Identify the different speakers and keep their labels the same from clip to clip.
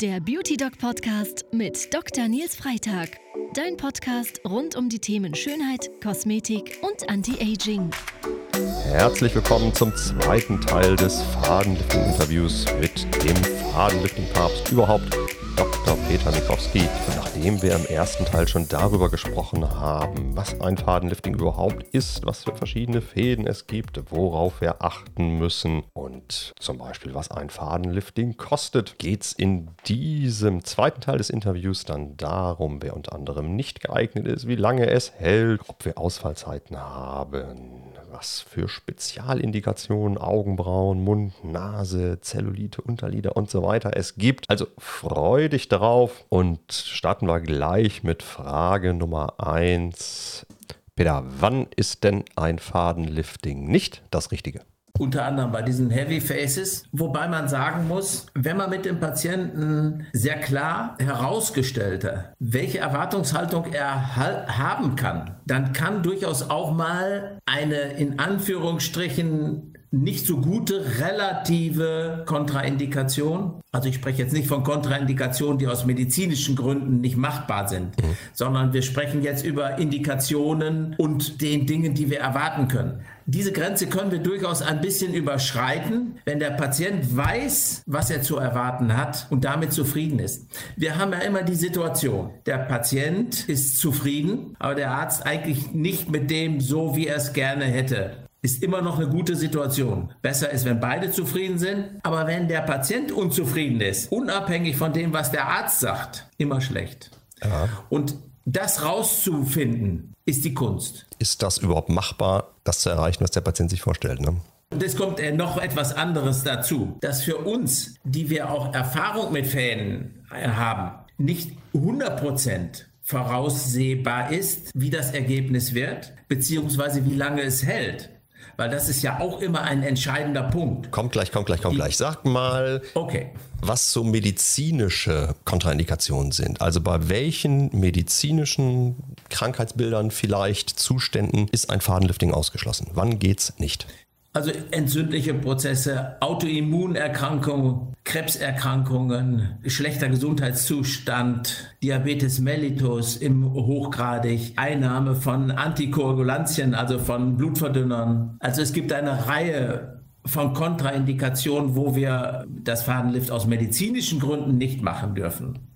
Speaker 1: Der Beauty Doc Podcast mit Dr. Nils Freitag. Dein Podcast rund um die Themen Schönheit, Kosmetik und Anti-Aging.
Speaker 2: Herzlich willkommen zum zweiten Teil des Fadenlifting-Interviews mit dem Fadenlifting-Papst überhaupt, Dr. Peter Mikowski. Und nachdem wir im ersten Teil schon darüber gesprochen haben, was ein Fadenlifting überhaupt ist, was für verschiedene Fäden es gibt, worauf wir achten müssen und zum Beispiel, was ein Fadenlifting kostet, geht es in diesem zweiten Teil des Interviews dann darum, wer unter anderem nicht geeignet ist, wie lange es hält, ob wir Ausfallzeiten haben, was für Spezialindikationen, Augenbrauen, Mund, Nase, Zellulite, Unterlider und so weiter es gibt. Also freu dich darauf und starten wir gleich mit Frage Nummer 1. Peter, wann ist denn ein Fadenlifting nicht das Richtige?
Speaker 3: Unter anderem bei diesen Heavy Faces, wobei man sagen muss, wenn man mit dem Patienten sehr klar herausgestellte, welche Erwartungshaltung er haben kann, dann kann durchaus auch mal eine in Anführungsstrichen nicht so gute relative Kontraindikation. Also ich spreche jetzt nicht von Kontraindikationen, die aus medizinischen Gründen nicht machbar sind, mhm. sondern wir sprechen jetzt über Indikationen und den Dingen, die wir erwarten können. Diese Grenze können wir durchaus ein bisschen überschreiten, wenn der Patient weiß, was er zu erwarten hat und damit zufrieden ist. Wir haben ja immer die Situation, der Patient ist zufrieden, aber der Arzt eigentlich nicht mit dem so, wie er es gerne hätte ist immer noch eine gute Situation. Besser ist, wenn beide zufrieden sind, aber wenn der Patient unzufrieden ist, unabhängig von dem, was der Arzt sagt, immer schlecht. Ja. Und das rauszufinden, ist die Kunst.
Speaker 2: Ist das überhaupt machbar, das zu erreichen, was der Patient sich vorstellt? Ne?
Speaker 3: Und es kommt äh, noch etwas anderes dazu, dass für uns, die wir auch Erfahrung mit Fäden äh, haben, nicht 100 Prozent voraussehbar ist, wie das Ergebnis wird, beziehungsweise wie lange es hält weil das ist ja auch immer ein entscheidender Punkt.
Speaker 2: Kommt gleich, kommt gleich, kommt gleich. Sag mal, okay. was so medizinische Kontraindikationen sind. Also bei welchen medizinischen Krankheitsbildern, vielleicht Zuständen ist ein Fadenlifting ausgeschlossen? Wann geht's nicht?
Speaker 3: Also entzündliche Prozesse, Autoimmunerkrankungen, Krebserkrankungen, schlechter Gesundheitszustand, Diabetes mellitus im hochgradig, Einnahme von Antikoagulantien, also von Blutverdünnern. Also es gibt eine Reihe von Kontraindikationen, wo wir das Fadenlift aus medizinischen Gründen nicht machen dürfen.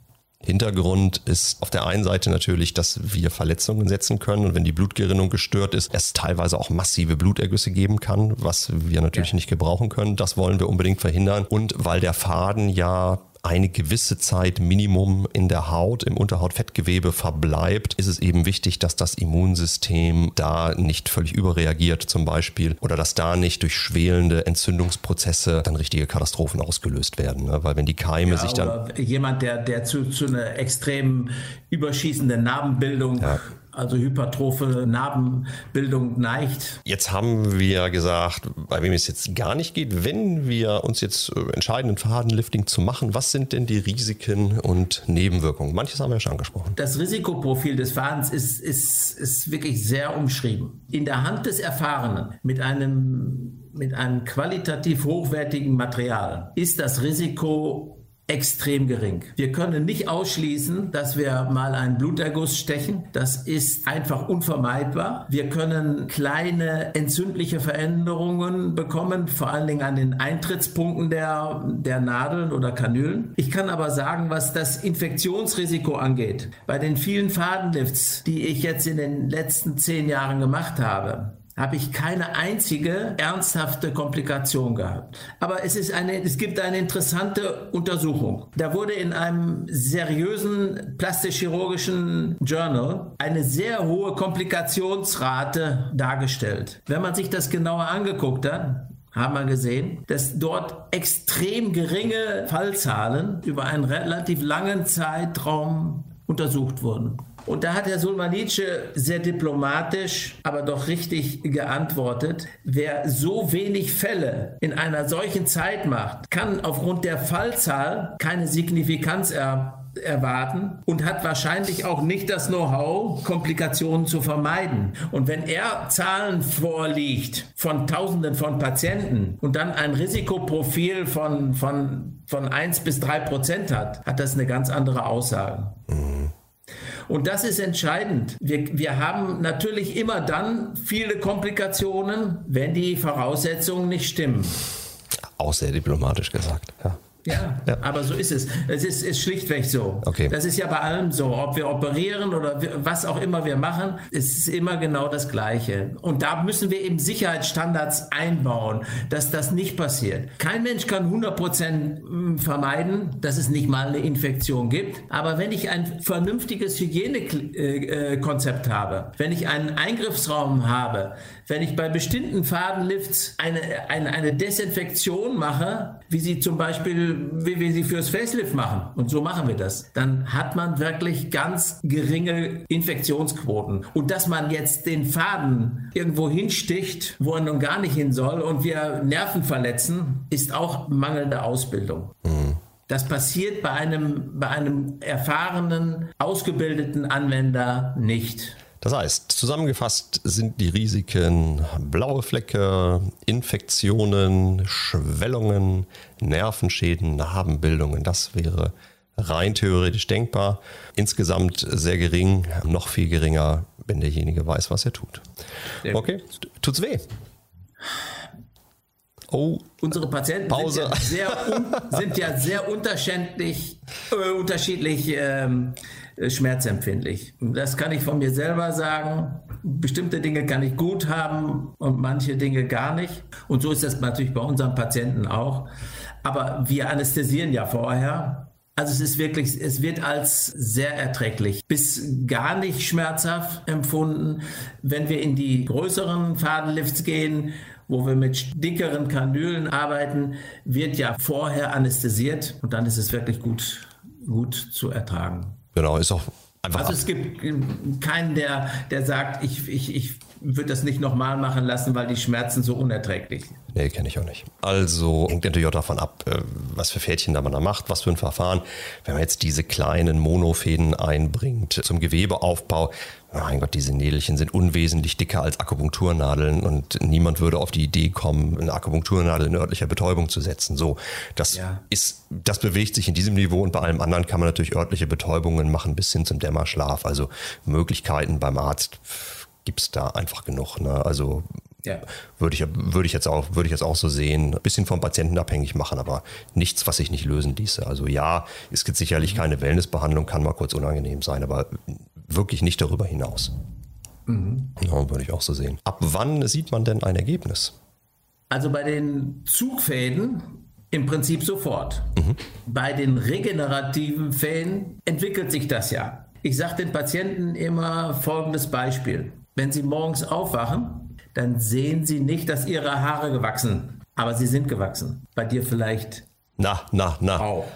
Speaker 2: Hintergrund ist auf der einen Seite natürlich, dass wir Verletzungen setzen können und wenn die Blutgerinnung gestört ist, es teilweise auch massive Blutergüsse geben kann, was wir natürlich ja. nicht gebrauchen können. Das wollen wir unbedingt verhindern. Und weil der Faden ja eine gewisse Zeit Minimum in der Haut, im Unterhautfettgewebe verbleibt, ist es eben wichtig, dass das Immunsystem da nicht völlig überreagiert zum Beispiel oder dass da nicht durch schwelende Entzündungsprozesse dann richtige Katastrophen ausgelöst werden. Ne? Weil wenn die Keime ja, sich dann...
Speaker 3: Jemand, der, der zu, zu einer extrem überschießenden Narbenbildung ja also hypertrophe Narbenbildung neigt.
Speaker 2: Jetzt haben wir gesagt, bei wem es jetzt gar nicht geht, wenn wir uns jetzt äh, entscheiden, ein Fadenlifting zu machen, was sind denn die Risiken und Nebenwirkungen? Manches haben wir ja schon angesprochen.
Speaker 3: Das Risikoprofil des Fadens ist, ist, ist wirklich sehr umschrieben. In der Hand des Erfahrenen mit einem mit einem qualitativ hochwertigen Material ist das Risiko extrem gering. Wir können nicht ausschließen, dass wir mal einen Bluterguss stechen. Das ist einfach unvermeidbar. Wir können kleine entzündliche Veränderungen bekommen, vor allen Dingen an den Eintrittspunkten der, der Nadeln oder Kanülen. Ich kann aber sagen, was das Infektionsrisiko angeht, bei den vielen Fadenlifts, die ich jetzt in den letzten zehn Jahren gemacht habe, habe ich keine einzige ernsthafte Komplikation gehabt. Aber es, ist eine, es gibt eine interessante Untersuchung. Da wurde in einem seriösen plastisch-chirurgischen Journal eine sehr hohe Komplikationsrate dargestellt. Wenn man sich das genauer angeguckt hat, haben wir gesehen, dass dort extrem geringe Fallzahlen über einen relativ langen Zeitraum untersucht wurden. Und da hat Herr Sulmanice sehr diplomatisch, aber doch richtig geantwortet. Wer so wenig Fälle in einer solchen Zeit macht, kann aufgrund der Fallzahl keine Signifikanz er erwarten und hat wahrscheinlich auch nicht das Know-how, Komplikationen zu vermeiden. Und wenn er Zahlen vorliegt von Tausenden von Patienten und dann ein Risikoprofil von, von, von 1 bis 3 Prozent hat, hat das eine ganz andere Aussage. Mhm. Und das ist entscheidend. Wir, wir haben natürlich immer dann viele Komplikationen, wenn die Voraussetzungen nicht stimmen.
Speaker 2: Auch sehr diplomatisch gesagt. Ja.
Speaker 3: Ja, ja, aber so ist es. Es ist, ist schlichtweg so.
Speaker 2: Okay.
Speaker 3: Das ist ja bei allem so. Ob wir operieren oder was auch immer wir machen, es ist immer genau das Gleiche. Und da müssen wir eben Sicherheitsstandards einbauen, dass das nicht passiert. Kein Mensch kann 100 Prozent hm, vermeiden, dass es nicht mal eine Infektion gibt. Aber wenn ich ein vernünftiges Hygienekonzept habe, wenn ich einen Eingriffsraum habe, wenn ich bei bestimmten Fadenlifts eine, eine, eine Desinfektion mache, wie sie zum Beispiel, wie wir sie fürs Facelift machen, und so machen wir das, dann hat man wirklich ganz geringe Infektionsquoten. Und dass man jetzt den Faden irgendwo hinsticht, wo er nun gar nicht hin soll und wir Nerven verletzen, ist auch mangelnde Ausbildung. Mhm. Das passiert bei einem, bei einem erfahrenen, ausgebildeten Anwender nicht.
Speaker 2: Das heißt, zusammengefasst sind die Risiken blaue Flecke, Infektionen, Schwellungen, Nervenschäden, Narbenbildungen. Das wäre rein theoretisch denkbar. Insgesamt sehr gering, noch viel geringer, wenn derjenige weiß, was er tut. Okay, tut's weh?
Speaker 3: Oh, unsere Patienten Pause. Sind, ja sehr, un, sind ja sehr unterschiedlich, äh, unterschiedlich ähm, äh, schmerzempfindlich. Das kann ich von mir selber sagen. Bestimmte Dinge kann ich gut haben und manche Dinge gar nicht. Und so ist das natürlich bei unseren Patienten auch. Aber wir anästhesieren ja vorher. Also es ist wirklich, es wird als sehr erträglich bis gar nicht schmerzhaft empfunden. Wenn wir in die größeren Fadenlifts gehen, wo wir mit dickeren Kanülen arbeiten, wird ja vorher anästhesiert und dann ist es wirklich gut, gut zu ertragen.
Speaker 2: Genau, ist auch einfach.
Speaker 3: Also es gibt keinen, der, der sagt, ich, ich, ich würde das nicht nochmal machen lassen, weil die Schmerzen so unerträglich sind.
Speaker 2: Nee, kenne ich auch nicht. Also hängt natürlich auch davon ab, äh, was für Fädchen da man da macht, was für ein Verfahren. Wenn man jetzt diese kleinen Monofäden einbringt zum Gewebeaufbau, mein Gott, diese Nädelchen sind unwesentlich dicker als Akupunkturnadeln und niemand würde auf die Idee kommen, eine Akupunkturnadel in örtlicher Betäubung zu setzen. So, das ja. ist, das bewegt sich in diesem Niveau und bei allem anderen kann man natürlich örtliche Betäubungen machen bis hin zum Dämmerschlaf. Also Möglichkeiten beim Arzt gibt es da einfach genug. Ne? Also ja. Würde ich, würde ich jetzt auch, würde ich jetzt auch so sehen. Ein bisschen vom Patienten abhängig machen, aber nichts, was sich nicht lösen ließe. Also ja, es gibt sicherlich mhm. keine Wellnessbehandlung, kann mal kurz unangenehm sein, aber wirklich nicht darüber hinaus. Mhm. Ja, würde ich auch so sehen. Ab wann sieht man denn ein Ergebnis?
Speaker 3: Also bei den Zugfäden im Prinzip sofort. Mhm. Bei den regenerativen Fäden entwickelt sich das ja. Ich sage den Patienten immer folgendes Beispiel. Wenn sie morgens aufwachen, dann sehen Sie nicht, dass Ihre Haare gewachsen, aber sie sind gewachsen. Bei dir vielleicht.
Speaker 2: Na, na, na. Auch.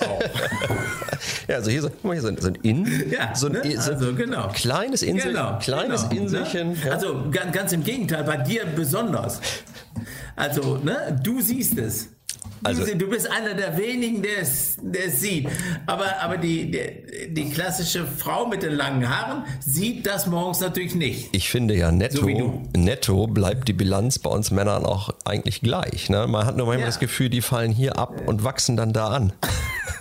Speaker 2: ja, also hier so, hier so, so ein In,
Speaker 3: ja,
Speaker 2: so ein,
Speaker 3: ne?
Speaker 2: so
Speaker 3: also, genau.
Speaker 2: kleines Insel, genau, kleines genau, Inselchen.
Speaker 3: Ne? Ja. Also ganz, ganz im Gegenteil, bei dir besonders. Also, ne, du siehst es. Also, du bist einer der wenigen, der es, der es sieht. Aber, aber die, die, die, klassische Frau mit den langen Haaren sieht das morgens natürlich nicht.
Speaker 2: Ich finde ja netto, so netto bleibt die Bilanz bei uns Männern auch eigentlich gleich. Ne? Man hat nur manchmal ja. das Gefühl, die fallen hier ab und wachsen dann da an.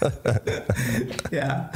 Speaker 3: ja,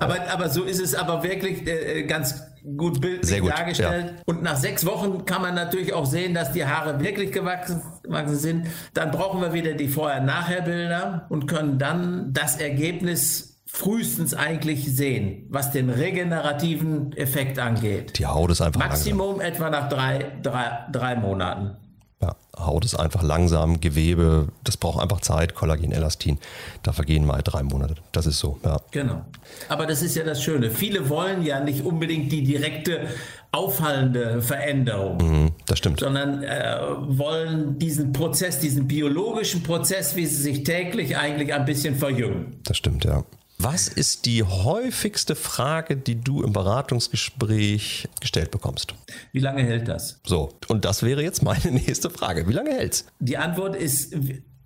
Speaker 3: aber, aber so ist es aber wirklich äh, ganz gut bildlich gut, dargestellt. Ja. Und nach sechs Wochen kann man natürlich auch sehen, dass die Haare wirklich gewachsen, gewachsen sind. Dann brauchen wir wieder die Vorher-Nachher-Bilder und können dann das Ergebnis frühestens eigentlich sehen, was den regenerativen Effekt angeht.
Speaker 2: Die Haut ist einfach
Speaker 3: Maximum langsam. etwa nach drei, drei, drei Monaten.
Speaker 2: Ja, Haut ist einfach langsam, Gewebe, das braucht einfach Zeit, Kollagen, Elastin, da vergehen mal drei Monate. Das ist so, ja.
Speaker 3: Genau. Aber das ist ja das Schöne. Viele wollen ja nicht unbedingt die direkte auffallende Veränderung.
Speaker 2: Mhm, das stimmt.
Speaker 3: Sondern äh, wollen diesen Prozess, diesen biologischen Prozess, wie sie sich täglich eigentlich ein bisschen verjüngen.
Speaker 2: Das stimmt, ja. Was ist die häufigste Frage, die du im Beratungsgespräch gestellt bekommst?
Speaker 3: Wie lange hält das?
Speaker 2: So, und das wäre jetzt meine nächste Frage. Wie lange hält's?
Speaker 3: Die Antwort ist,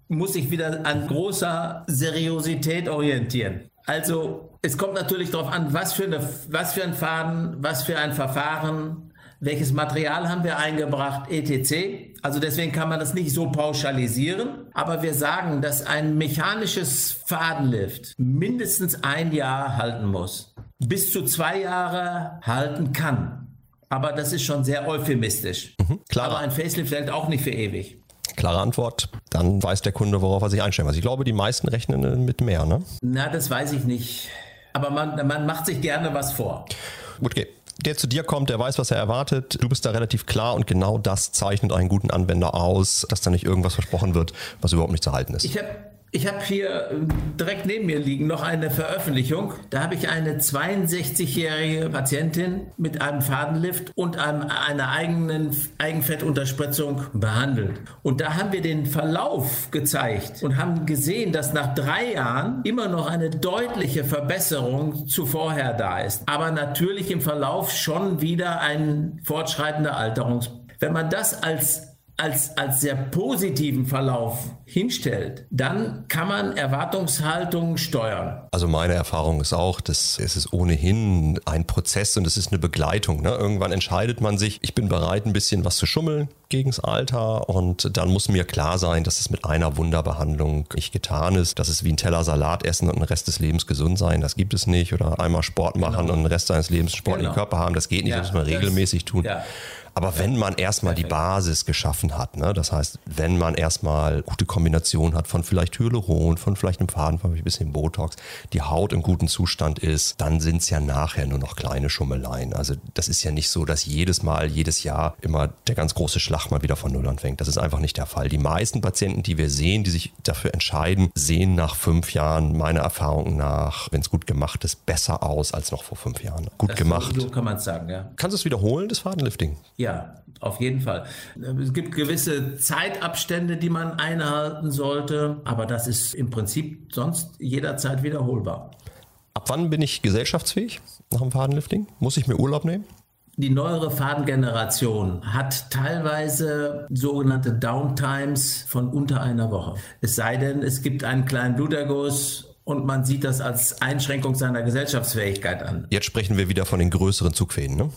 Speaker 3: muss sich wieder an großer Seriosität orientieren. Also es kommt natürlich darauf an, was für, eine, was für ein Faden, was für ein Verfahren, welches Material haben wir eingebracht, etc. Also deswegen kann man das nicht so pauschalisieren, aber wir sagen, dass ein mechanisches Fadenlift mindestens ein Jahr halten muss, bis zu zwei Jahre halten kann. Aber das ist schon sehr euphemistisch. Mhm, klar. Aber ein Facelift hält auch nicht für ewig.
Speaker 2: Klare Antwort, dann weiß der Kunde, worauf er sich einstellen muss. Ich glaube, die meisten rechnen mit mehr, ne?
Speaker 3: Na, das weiß ich nicht. Aber man, man macht sich gerne was vor.
Speaker 2: Gut, okay der zu dir kommt, der weiß, was er erwartet. Du bist da relativ klar und genau das zeichnet einen guten Anwender aus, dass da nicht irgendwas versprochen wird, was überhaupt nicht zu halten ist.
Speaker 3: Ich habe ich habe hier äh, direkt neben mir liegen noch eine Veröffentlichung. Da habe ich eine 62-jährige Patientin mit einem Fadenlift und einem, einer eigenen Eigenfettunterspritzung behandelt. Und da haben wir den Verlauf gezeigt und haben gesehen, dass nach drei Jahren immer noch eine deutliche Verbesserung zu da ist. Aber natürlich im Verlauf schon wieder ein fortschreitender Alterungs. Wenn man das als als, als sehr positiven Verlauf hinstellt, dann kann man Erwartungshaltungen steuern.
Speaker 2: Also meine Erfahrung ist auch, dass es ist ohnehin ein Prozess und es ist eine Begleitung. Ne? Irgendwann entscheidet man sich, ich bin bereit, ein bisschen was zu schummeln gegens Alter und dann muss mir klar sein, dass es mit einer Wunderbehandlung nicht getan ist. dass es wie ein Teller Salat essen und den Rest des Lebens gesund sein. Das gibt es nicht. Oder einmal Sport machen genau. und den Rest seines Lebens Sport genau. im Körper haben. Das geht nicht. Ja, das muss man regelmäßig tun. Ja. Aber wenn man erstmal die Basis geschaffen hat, ne, das heißt, wenn man erstmal gute Kombination hat von vielleicht Hyaluron, von vielleicht einem Faden, von ein bisschen Botox, die Haut im guten Zustand ist, dann sind es ja nachher nur noch kleine Schummeleien. Also das ist ja nicht so, dass jedes Mal, jedes Jahr immer der ganz große Schlag mal wieder von Null anfängt. Das ist einfach nicht der Fall. Die meisten Patienten, die wir sehen, die sich dafür entscheiden, sehen nach fünf Jahren meiner Erfahrung nach, wenn es gut gemacht ist, besser aus als noch vor fünf Jahren. Gut das gemacht.
Speaker 3: So kann man es sagen, ja.
Speaker 2: Kannst du es wiederholen, das Fadenlifting?
Speaker 3: Ja, ja, auf jeden Fall. Es gibt gewisse Zeitabstände, die man einhalten sollte, aber das ist im Prinzip sonst jederzeit wiederholbar.
Speaker 2: Ab wann bin ich gesellschaftsfähig nach dem Fadenlifting? Muss ich mir Urlaub nehmen?
Speaker 3: Die neuere Fadengeneration hat teilweise sogenannte Downtimes von unter einer Woche. Es sei denn, es gibt einen kleinen Bluterguss und man sieht das als Einschränkung seiner Gesellschaftsfähigkeit an.
Speaker 2: Jetzt sprechen wir wieder von den größeren Zugfäden, ne?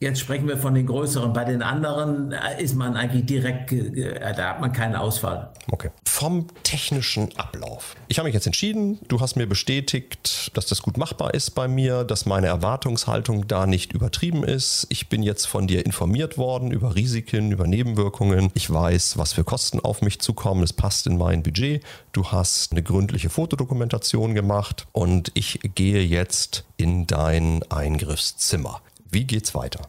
Speaker 3: Jetzt sprechen wir von den größeren. Bei den anderen äh, ist man eigentlich direkt, äh, da hat man keinen Ausfall.
Speaker 2: Okay. Vom technischen Ablauf. Ich habe mich jetzt entschieden, du hast mir bestätigt, dass das gut machbar ist bei mir, dass meine Erwartungshaltung da nicht übertrieben ist. Ich bin jetzt von dir informiert worden über Risiken, über Nebenwirkungen. Ich weiß, was für Kosten auf mich zukommen. Es passt in mein Budget. Du hast eine gründliche Fotodokumentation gemacht und ich gehe jetzt in dein Eingriffszimmer. Wie geht's weiter?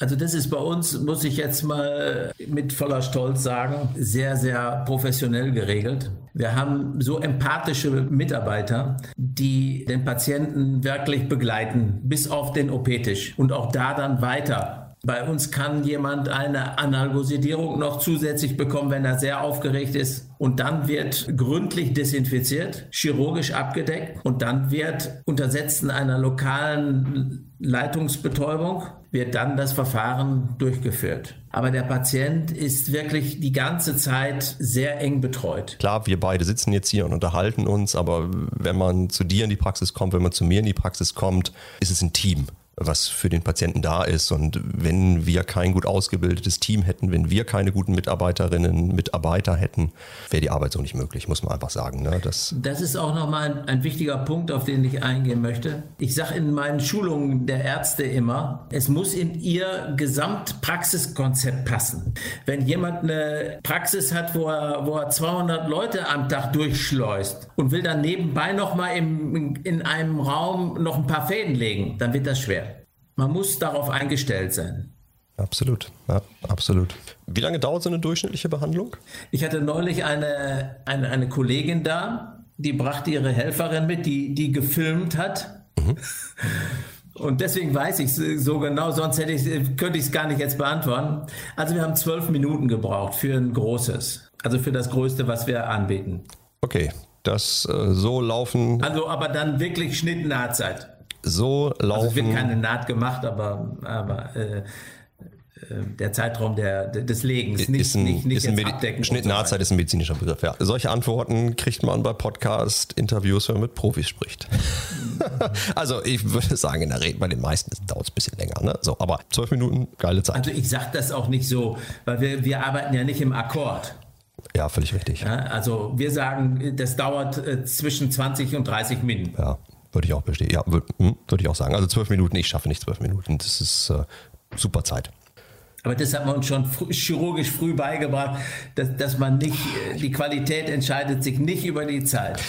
Speaker 3: Also das ist bei uns, muss ich jetzt mal mit voller Stolz sagen, sehr, sehr professionell geregelt. Wir haben so empathische Mitarbeiter, die den Patienten wirklich begleiten, bis auf den OP-Tisch und auch da dann weiter bei uns kann jemand eine Analgosidierung noch zusätzlich bekommen, wenn er sehr aufgeregt ist. Und dann wird gründlich desinfiziert, chirurgisch abgedeckt und dann wird unter Setzen einer lokalen Leitungsbetäubung wird dann das Verfahren durchgeführt. Aber der Patient ist wirklich die ganze Zeit sehr eng betreut.
Speaker 2: Klar, wir beide sitzen jetzt hier und unterhalten uns, aber wenn man zu dir in die Praxis kommt, wenn man zu mir in die Praxis kommt, ist es ein Team was für den Patienten da ist. Und wenn wir kein gut ausgebildetes Team hätten, wenn wir keine guten Mitarbeiterinnen, Mitarbeiter hätten, wäre die Arbeit so nicht möglich, muss man einfach sagen. Ne?
Speaker 3: Das, das ist auch nochmal ein, ein wichtiger Punkt, auf den ich eingehen möchte. Ich sage in meinen Schulungen der Ärzte immer, es muss in ihr Gesamtpraxiskonzept passen. Wenn jemand eine Praxis hat, wo er, wo er 200 Leute am Tag durchschleust und will dann nebenbei nochmal in, in einem Raum noch ein paar Fäden legen, dann wird das schwer. Man muss darauf eingestellt sein.
Speaker 2: Absolut, ja, absolut. Wie lange dauert so eine durchschnittliche Behandlung?
Speaker 3: Ich hatte neulich eine, eine, eine Kollegin da, die brachte ihre Helferin mit, die, die gefilmt hat. Mhm. Und deswegen weiß ich es so genau, sonst hätte ich, könnte ich es gar nicht jetzt beantworten. Also wir haben zwölf Minuten gebraucht für ein großes, also für das Größte, was wir anbieten.
Speaker 2: Okay, das äh, so laufen.
Speaker 3: Also aber dann wirklich Schnitt-Nahtzeit
Speaker 2: so laufen. Also es
Speaker 3: wird keine Naht gemacht, aber, aber äh, der Zeitraum der, des Legens,
Speaker 2: nicht, ist ein, nicht, nicht ist ein Abdecken. Schnitt Nahzeit ist ein medizinischer Begriff, ja. Solche Antworten kriegt man bei Podcast-Interviews, wenn man mit Profis spricht. also ich würde sagen, in der Regel bei den meisten dauert es ein bisschen länger. Ne? So, aber zwölf Minuten, geile Zeit.
Speaker 3: Also ich sage das auch nicht so, weil wir, wir arbeiten ja nicht im Akkord.
Speaker 2: Ja, völlig richtig. Ja,
Speaker 3: also wir sagen, das dauert äh, zwischen 20 und 30 Minuten.
Speaker 2: Ja, würde ich auch bestehen. Ja, würde hm, würd ich auch sagen. Also zwölf Minuten, ich schaffe nicht zwölf Minuten. Das ist äh, super Zeit.
Speaker 3: Aber das hat man uns schon früh, chirurgisch früh beigebracht, dass, dass man nicht, äh, die Qualität entscheidet sich nicht über die Zeit.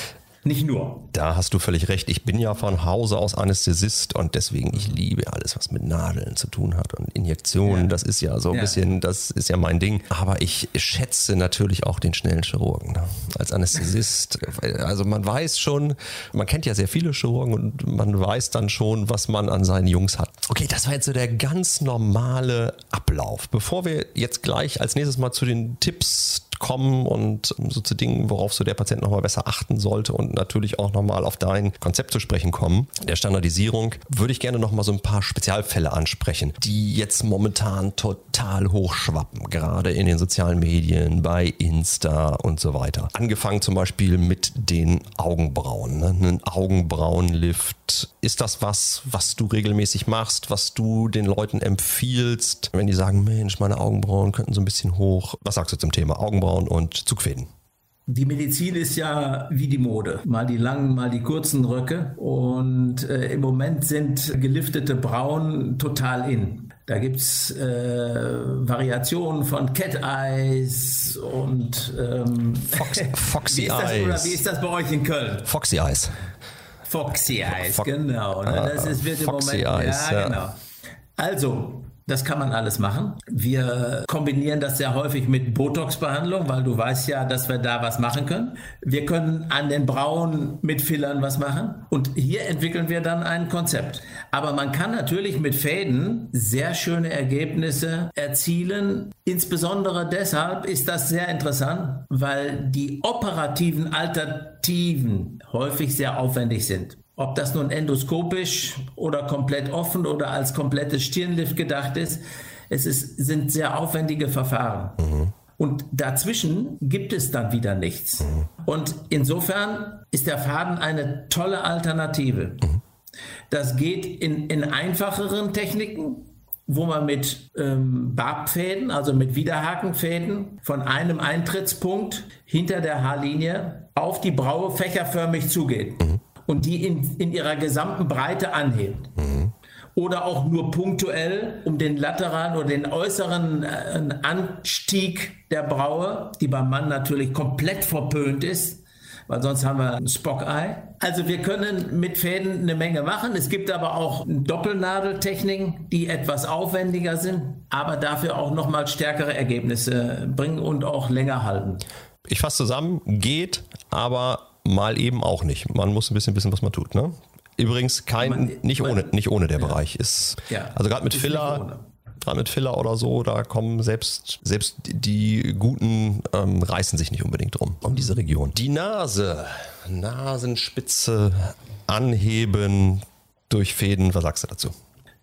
Speaker 3: Nicht nur.
Speaker 2: Da hast du völlig recht. Ich bin ja von Hause aus Anästhesist und deswegen, ich liebe alles, was mit Nadeln zu tun hat und Injektionen. Ja. Das ist ja so ein ja. bisschen, das ist ja mein Ding. Aber ich schätze natürlich auch den schnellen Chirurgen. Ne? Als Anästhesist. Also man weiß schon, man kennt ja sehr viele Chirurgen und man weiß dann schon, was man an seinen Jungs hat. Okay, das war jetzt so der ganz normale Ablauf. Bevor wir jetzt gleich als nächstes mal zu den Tipps kommen und so zu Dingen, worauf so der Patient nochmal besser achten sollte und natürlich auch nochmal auf dein Konzept zu sprechen kommen, der Standardisierung, würde ich gerne nochmal so ein paar Spezialfälle ansprechen, die jetzt momentan total hochschwappen, gerade in den sozialen Medien, bei Insta und so weiter. Angefangen zum Beispiel mit den Augenbrauen. Ne? Ein Augenbrauenlift. Ist das was, was du regelmäßig machst, was du den Leuten empfiehlst, wenn die sagen, Mensch, meine Augenbrauen könnten so ein bisschen hoch. Was sagst du zum Thema Augenbrauen? Augenbrauen und Zugfäden.
Speaker 3: Die Medizin ist ja wie die Mode. Mal die langen, mal die kurzen Röcke. Und äh, im Moment sind geliftete Brauen total in. Da gibt es äh, Variationen von Cat Eyes und ähm,
Speaker 2: Fox, Foxy
Speaker 3: wie
Speaker 2: Eyes.
Speaker 3: Oder wie ist das bei euch in Köln?
Speaker 2: Foxy Eyes.
Speaker 3: Foxy Eyes, Fo genau. Ne? Das ist, wird im Foxy Moment. Eyes, ja, ja, genau. Also, das kann man alles machen. Wir kombinieren das sehr häufig mit Botox-Behandlung, weil du weißt ja, dass wir da was machen können. Wir können an den Brauen mit Fillern was machen und hier entwickeln wir dann ein Konzept. Aber man kann natürlich mit Fäden sehr schöne Ergebnisse erzielen. Insbesondere deshalb ist das sehr interessant, weil die operativen Alternativen häufig sehr aufwendig sind. Ob das nun endoskopisch oder komplett offen oder als komplettes Stirnlift gedacht ist, es ist, sind sehr aufwendige Verfahren. Mhm. Und dazwischen gibt es dann wieder nichts. Mhm. Und insofern ist der Faden eine tolle Alternative. Mhm. Das geht in, in einfacheren Techniken, wo man mit ähm, Barbfäden, also mit Widerhakenfäden, von einem Eintrittspunkt hinter der Haarlinie auf die Braue fächerförmig zugeht. Mhm und die in, in ihrer gesamten Breite anhebt. Mhm. Oder auch nur punktuell, um den lateralen oder den äußeren äh, Anstieg der Braue, die beim Mann natürlich komplett verpönt ist, weil sonst haben wir ein Spock-Eye. Also wir können mit Fäden eine Menge machen. Es gibt aber auch Doppelnadeltechniken, die etwas aufwendiger sind, aber dafür auch nochmal stärkere Ergebnisse bringen und auch länger halten.
Speaker 2: Ich fasse zusammen, geht, aber mal eben auch nicht. Man muss ein bisschen wissen, was man tut. Ne? Übrigens kein, man, nicht, man, ohne, nicht ohne der ja. Bereich ist. Ja, also gerade mit Filler, gerade mit Filler oder so, da kommen selbst, selbst die Guten ähm, reißen sich nicht unbedingt drum, um diese Region. Die Nase, Nasenspitze anheben durch Fäden, was sagst du dazu?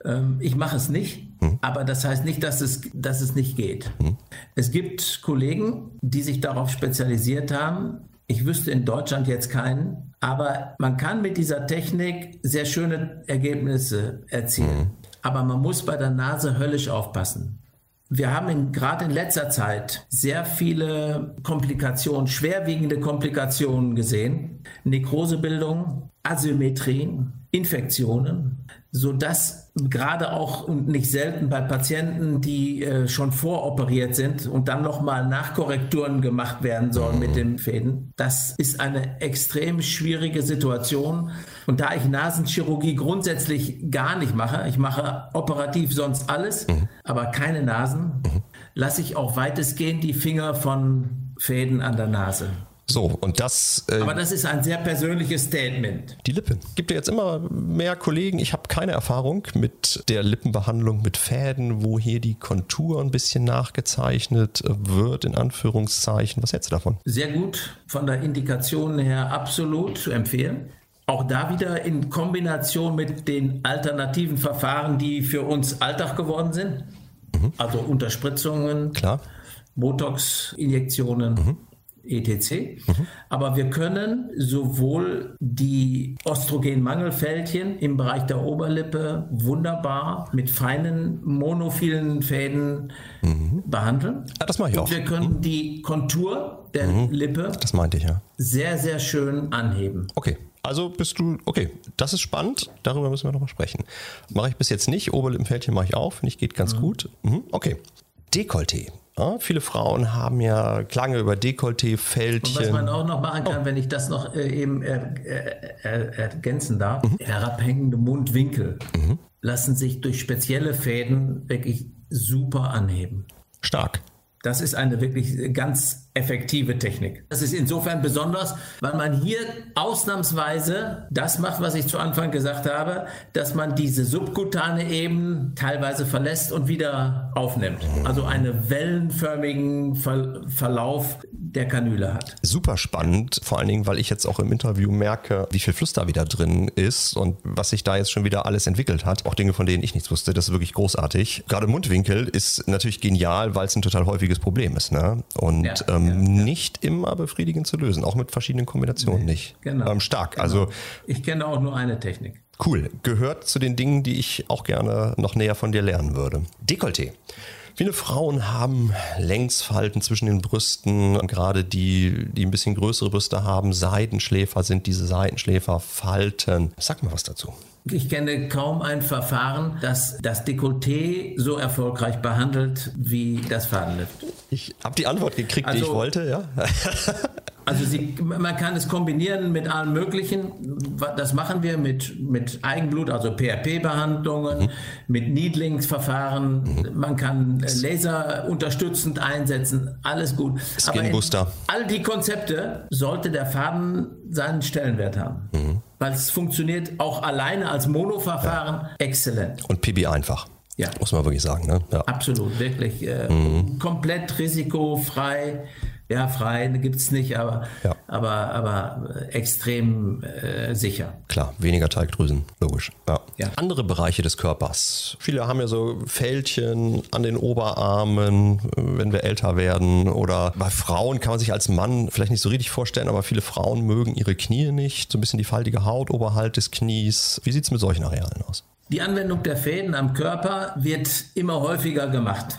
Speaker 3: Ähm, ich mache es nicht, hm. aber das heißt nicht, dass es, dass es nicht geht. Hm. Es gibt Kollegen, die sich darauf spezialisiert haben, ich wüsste in Deutschland jetzt keinen, aber man kann mit dieser Technik sehr schöne Ergebnisse erzielen. Mhm. Aber man muss bei der Nase höllisch aufpassen. Wir haben gerade in letzter Zeit sehr viele Komplikationen, schwerwiegende Komplikationen gesehen. Nekrosebildung, Asymmetrien, Infektionen, sodass gerade auch und nicht selten bei Patienten, die äh, schon voroperiert sind und dann nochmal Nachkorrekturen gemacht werden sollen mit den Fäden, das ist eine extrem schwierige Situation. Und da ich Nasenchirurgie grundsätzlich gar nicht mache, ich mache operativ sonst alles, mhm. Aber keine Nasen, mhm. lasse ich auch weitestgehend die Finger von Fäden an der Nase.
Speaker 2: So, und das.
Speaker 3: Äh, Aber das ist ein sehr persönliches Statement.
Speaker 2: Die Lippe. Gibt ja jetzt immer mehr Kollegen. Ich habe keine Erfahrung mit der Lippenbehandlung mit Fäden, wo hier die Kontur ein bisschen nachgezeichnet wird, in Anführungszeichen. Was hältst du davon?
Speaker 3: Sehr gut. Von der Indikation her absolut zu empfehlen. Auch da wieder in Kombination mit den alternativen Verfahren, die für uns Alltag geworden sind. also Unterspritzungen,
Speaker 2: Klar.
Speaker 3: Botox-Injektionen. etc. Aber wir können sowohl die Östrogenmangelfältchen im Bereich der Oberlippe wunderbar mit feinen monophilen Fäden behandeln.
Speaker 2: Ja, das mache ich
Speaker 3: Und
Speaker 2: auch.
Speaker 3: wir können die Kontur der Lippe
Speaker 2: Das meinte ich ja.
Speaker 3: sehr, sehr schön anheben.
Speaker 2: Okay. Also bist du, okay, das ist spannend, darüber müssen wir nochmal sprechen. Mache ich bis jetzt nicht, Oberlippenfältchen mache ich auch, finde ich geht ganz gut. Mhm. Okay. Dekolleté. Ja, viele Frauen haben ja, klagen ja über
Speaker 3: Und was man auch noch machen
Speaker 2: Oh.
Speaker 3: kann, wenn ich das noch äh, eben er, er, ergänzen darf,
Speaker 2: Mhm.
Speaker 3: herabhängende Mundwinkel lassen sich durch spezielle Fäden wirklich super anheben.
Speaker 2: Stark.
Speaker 3: Das ist eine wirklich ganz effektive Technik. Das ist insofern besonders, weil man hier ausnahmsweise das macht, was ich zu Anfang gesagt habe, dass man diese subkutane Ebene teilweise verlässt und wieder aufnimmt. Also einen wellenförmigen Ver Verlauf der Kanüle hat.
Speaker 2: Super spannend, vor allen Dingen, weil ich jetzt auch im Interview merke, wie viel Fluss da wieder drin ist und was sich da jetzt schon wieder alles entwickelt hat. Auch Dinge, von denen ich nichts wusste. Das ist wirklich großartig. Gerade Mundwinkel ist natürlich genial, weil es ein total häufiges Problem ist. Ne? Und
Speaker 3: Ja,
Speaker 2: ähm,
Speaker 3: ja,
Speaker 2: nicht immer befriedigend zu lösen, auch mit verschiedenen Kombinationen nicht.
Speaker 3: genau.
Speaker 2: Ähm, stark. Also
Speaker 3: Ich kenne auch nur eine Technik.
Speaker 2: Cool. Gehört zu den Dingen, die ich auch gerne noch näher von dir lernen würde. Dekolleté. Viele Frauen haben Längsfalten zwischen den Brüsten, gerade die, die ein bisschen größere Brüste haben. Seitenschläfer sind diese Seitenschläferfalten. Sag mal was dazu.
Speaker 3: Ich kenne kaum ein Verfahren, das das Dekolleté so erfolgreich behandelt wie das Fadenlift.
Speaker 2: Ich habe die Antwort gekriegt, die ich
Speaker 3: Also-
Speaker 2: wollte, ja.
Speaker 3: Also sie, man kann es kombinieren mit allem Möglichen. Das machen wir mit, mit Eigenblut, also PRP-Behandlungen, mit Needlingsverfahren. Man kann Laser unterstützend einsetzen. Alles gut. Aber in
Speaker 2: Skin-Booster.
Speaker 3: all die Konzepte sollte der Faden seinen Stellenwert haben. Weil es funktioniert auch alleine als Monoverfahren exzellent.
Speaker 2: Und PB einfach.
Speaker 3: Ja.
Speaker 2: Muss man wirklich sagen, ne? Ja.
Speaker 3: Absolut, wirklich äh, komplett risikofrei. Ja, frei gibt es nicht, aber,
Speaker 2: Ja.
Speaker 3: aber, aber äh, extrem äh, sicher.
Speaker 2: Klar, weniger Teigdrüsen, logisch. Ja.
Speaker 3: Ja.
Speaker 2: Andere Bereiche des Körpers. Viele haben ja so Fältchen an den Oberarmen, äh, wenn wir älter werden. Oder bei Frauen kann man sich als Mann vielleicht nicht so richtig vorstellen, aber viele Frauen mögen ihre Knie nicht. So ein bisschen die faltige Haut oberhalb des Knies. Wie sieht es mit solchen Arealen aus?
Speaker 3: Die Anwendung der Fäden am Körper wird immer häufiger gemacht.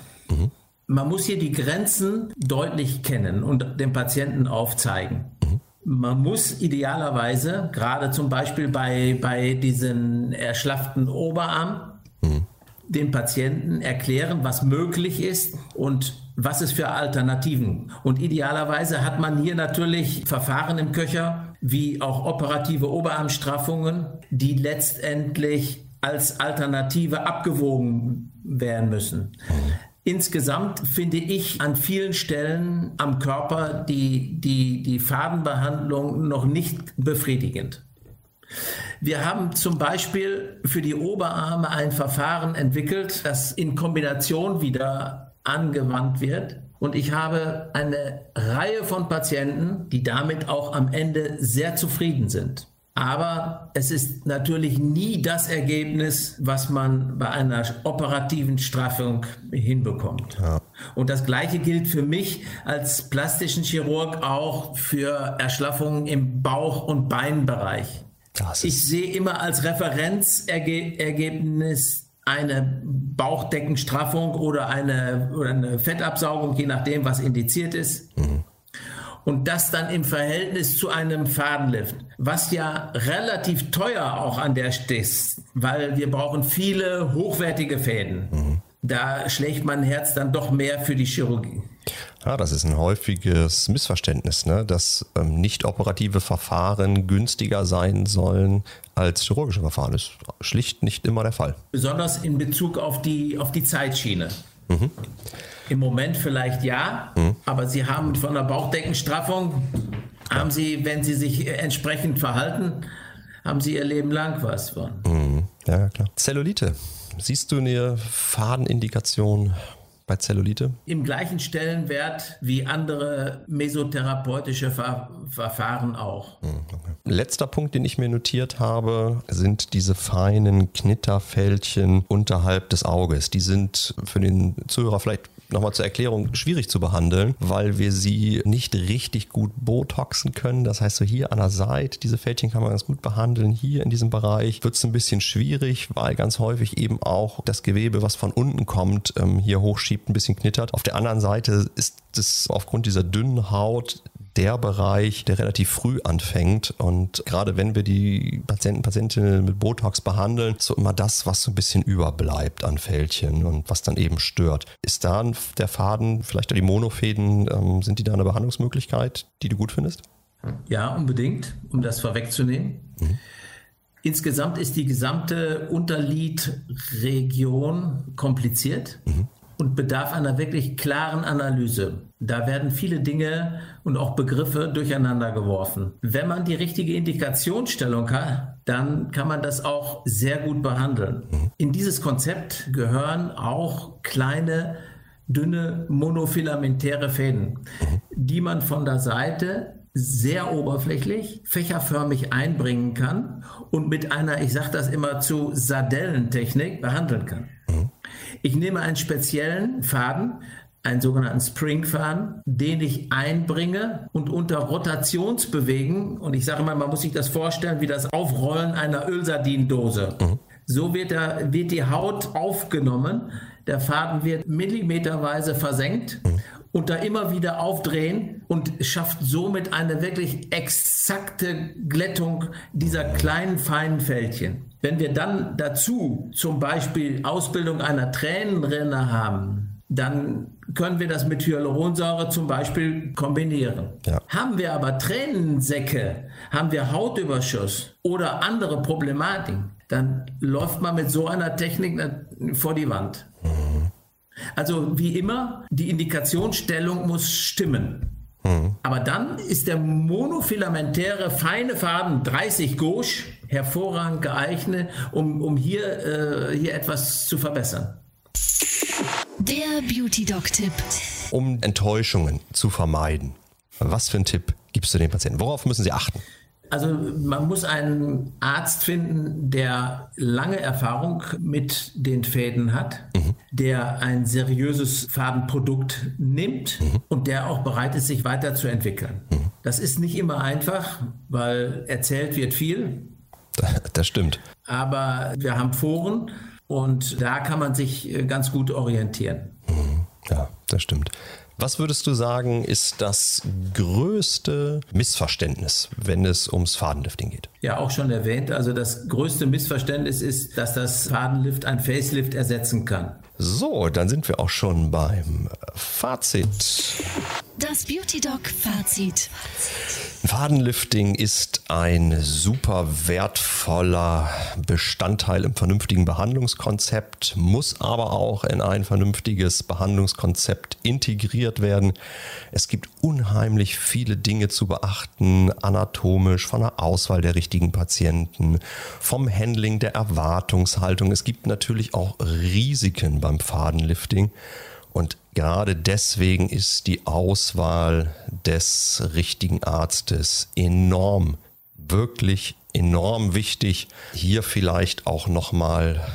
Speaker 3: Man muss hier die Grenzen deutlich kennen und dem Patienten aufzeigen. Man muss idealerweise, gerade zum Beispiel bei, bei diesen erschlafften Oberarm, dem Patienten erklären, was möglich ist und was es für Alternativen. Und idealerweise hat man hier natürlich Verfahren im Köcher, wie auch operative Oberarmstraffungen, die letztendlich als Alternative abgewogen werden müssen. Insgesamt finde ich an vielen Stellen am Körper die, die, die Fadenbehandlung noch nicht befriedigend. Wir haben zum Beispiel für die Oberarme ein Verfahren entwickelt, das in Kombination wieder angewandt wird. Und ich habe eine Reihe von Patienten, die damit auch am Ende sehr zufrieden sind. Aber es ist natürlich nie das Ergebnis, was man bei einer operativen Straffung hinbekommt. Und das Gleiche gilt für mich als plastischen Chirurg auch für Erschlaffungen im Bauch- und Beinbereich. Ich sehe immer als Referenzergebnis eine Bauchdeckenstraffung oder eine, oder eine Fettabsaugung, je nachdem, was indiziert ist. Und das dann im Verhältnis zu einem Fadenlift, was ja relativ teuer auch an der ist, weil wir brauchen viele hochwertige Fäden. Da schlägt mein Herz dann doch mehr für die Chirurgie.
Speaker 2: Ja, das ist ein häufiges Missverständnis, ne? dass ähm, nicht operative Verfahren günstiger sein sollen als chirurgische Verfahren. Das ist schlicht nicht immer der Fall.
Speaker 3: Besonders in Bezug auf die, auf die Zeitschiene. Im Moment vielleicht ja, aber Sie haben von der Bauchdeckenstraffung, haben Sie, wenn Sie sich entsprechend verhalten, haben Sie Ihr Leben lang was von.
Speaker 2: Ja, ja, klar. Zellulite. Siehst du eine Fadenindikation bei Zellulite?
Speaker 3: Im gleichen Stellenwert wie andere mesotherapeutische Ver Verfahren auch.
Speaker 2: Hm, okay. Letzter Punkt, den ich mir notiert habe, sind diese feinen Knitterfältchen unterhalb des Auges. Die sind für den Zuhörer vielleicht nochmal zur Erklärung schwierig zu behandeln, weil wir sie nicht richtig gut botoxen können. Das heißt, so hier an der Seite, diese Fältchen kann man ganz gut behandeln. Hier in diesem Bereich wird es ein bisschen schwierig, weil ganz häufig eben auch das Gewebe, was von unten kommt, ähm, hier hochschiebt, ein bisschen knittert. Auf der anderen Seite ist es aufgrund dieser dünnen Haut der Bereich, der relativ früh anfängt. Und gerade wenn wir die Patienten, Patientinnen mit Botox behandeln, ist so immer das, was so ein bisschen überbleibt an Fältchen und was dann eben stört. Ist da der Faden, vielleicht die Monofäden, ähm, sind die da eine Behandlungsmöglichkeit, die du gut findest?
Speaker 3: Ja, unbedingt, um das vorwegzunehmen. Mhm. Insgesamt ist die gesamte Unterlidregion kompliziert. Mhm und bedarf einer wirklich klaren Analyse. Da werden viele Dinge und auch Begriffe durcheinander geworfen. Wenn man die richtige Indikationsstellung hat, dann kann man das auch sehr gut behandeln. In dieses Konzept gehören auch kleine, dünne, monofilamentäre Fäden, die man von der Seite sehr oberflächlich, fächerförmig einbringen kann und mit einer, ich sage das immer zu, Sardellentechnik behandeln kann. Ich nehme einen speziellen Faden, einen sogenannten Springfaden, den ich einbringe und unter Rotationsbewegen, und ich sage mal, man muss sich das vorstellen wie das Aufrollen einer Ölsardindose. Mhm. So wird, der, wird die Haut aufgenommen, der Faden wird millimeterweise versenkt mhm. und da immer wieder aufdrehen und schafft somit eine wirklich exakte Glättung dieser kleinen, feinen Fältchen. Wenn wir dann dazu zum Beispiel Ausbildung einer Tränenrinne haben, dann können wir das mit Hyaluronsäure zum Beispiel kombinieren. Ja. Haben wir aber Tränensäcke, haben wir Hautüberschuss oder andere Problematiken, dann läuft man mit so einer Technik vor die Wand. Mhm. Also wie immer, die Indikationsstellung muss stimmen. Mhm. Aber dann ist der monofilamentäre feine Faden 30 Gauche hervorragend geeignet, um, um hier, äh, hier etwas zu verbessern.
Speaker 1: Der Beauty Doc Tipp.
Speaker 2: Um Enttäuschungen zu vermeiden, was für einen Tipp gibst du den Patienten? Worauf müssen sie achten?
Speaker 3: Also man muss einen Arzt finden, der lange Erfahrung mit den Fäden hat, mhm. der ein seriöses Fadenprodukt nimmt mhm. und der auch bereit ist, sich weiterzuentwickeln. Mhm. Das ist nicht immer einfach, weil erzählt wird viel,
Speaker 2: Das stimmt.
Speaker 3: Aber wir haben Foren und da kann man sich äh, ganz gut orientieren.
Speaker 2: Mhm. Ja, das stimmt. Was würdest du sagen, ist das größte Missverständnis, wenn es ums Fadenlifting geht?
Speaker 3: Ja, auch schon erwähnt. Also das größte Missverständnis ist, dass das Fadenlift ein Facelift ersetzen kann.
Speaker 2: So, dann sind wir auch schon beim Fazit.
Speaker 1: Das Beauty Doc Fazit.
Speaker 2: Fadenlifting ist ein super wertvoller Bestandteil im vernünftigen Behandlungskonzept, muss aber auch in ein vernünftiges Behandlungskonzept integriert werden. Es gibt unheimlich viele Dinge zu beachten, anatomisch, von der Auswahl der richtigen Patienten, vom Handling der Erwartungshaltung. Es gibt natürlich auch Risiken beim Fadenlifting. Und gerade deswegen ist die Auswahl des richtigen Arztes enorm, wirklich enorm wichtig. Hier vielleicht auch nochmal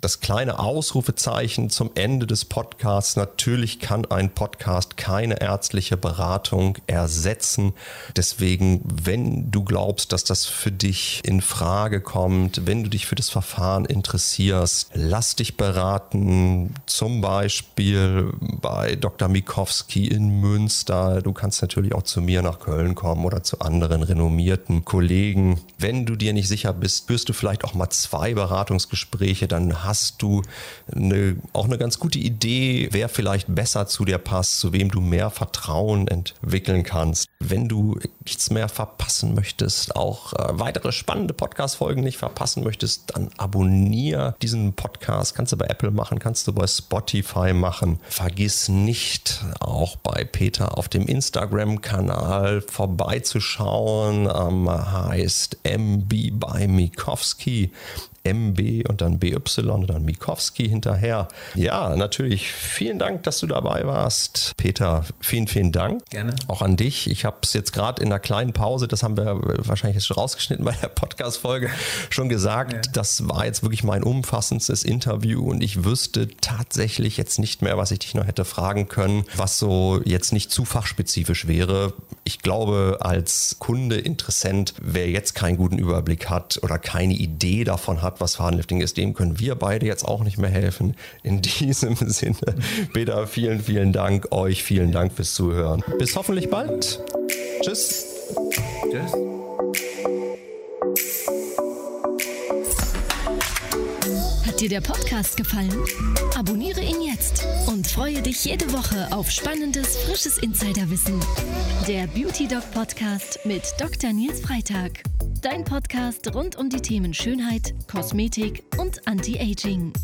Speaker 2: das kleine Ausrufezeichen zum Ende des Podcasts. Natürlich kann ein Podcast keine ärztliche Beratung ersetzen. Deswegen, wenn du glaubst, dass das für dich in Frage kommt, wenn du dich für das Verfahren interessierst, lass dich beraten. Zum Beispiel bei Dr. Mikowski in Münster. Du kannst natürlich auch zu mir nach Köln kommen oder zu anderen renommierten Kollegen. Wenn du dir nicht sicher bist, wirst du vielleicht auch mal zwei Beratungsgespräche, dann hast du eine, auch eine ganz gute Idee, wer vielleicht besser zu dir passt, zu wem du mehr Vertrauen entwickeln kannst. Wenn du nichts mehr verpassen möchtest, auch äh, weitere spannende Podcast-Folgen nicht verpassen möchtest, dann abonniere diesen Podcast. Kannst du bei Apple machen, kannst du bei Spotify machen. Vergiss nicht, auch bei Peter auf dem Instagram-Kanal vorbeizuschauen. Ähm, heißt MB bei Mikowski. MB und dann BY vorne dann Mikowski hinterher. Ja, natürlich vielen Dank, dass du dabei warst. Peter, vielen, vielen Dank.
Speaker 3: Gerne.
Speaker 2: Auch an dich. Ich habe es jetzt gerade in einer kleinen Pause, das haben wir wahrscheinlich jetzt schon rausgeschnitten bei der Podcast-Folge, schon gesagt. Ja. Das war jetzt wirklich mein umfassendstes Interview und ich wüsste tatsächlich jetzt nicht mehr, was ich dich noch hätte fragen können, was so jetzt nicht zu fachspezifisch wäre. Ich glaube, als Kunde, Interessent, wer jetzt keinen guten Überblick hat oder keine Idee davon hat, was Fadenlifting ist, dem können wir beide jetzt auch nicht mehr helfen. In diesem Sinne, Peter, vielen, vielen Dank euch, vielen Dank fürs Zuhören. Bis hoffentlich bald. Tschüss. Tschüss.
Speaker 1: Hat dir der Podcast gefallen? Abonniere ihn jetzt und freue dich jede Woche auf spannendes, frisches Insiderwissen. Der Beauty Dog Podcast mit Dr. Nils Freitag. Dein Podcast rund um die Themen Schönheit, Kosmetik und Anti-Aging.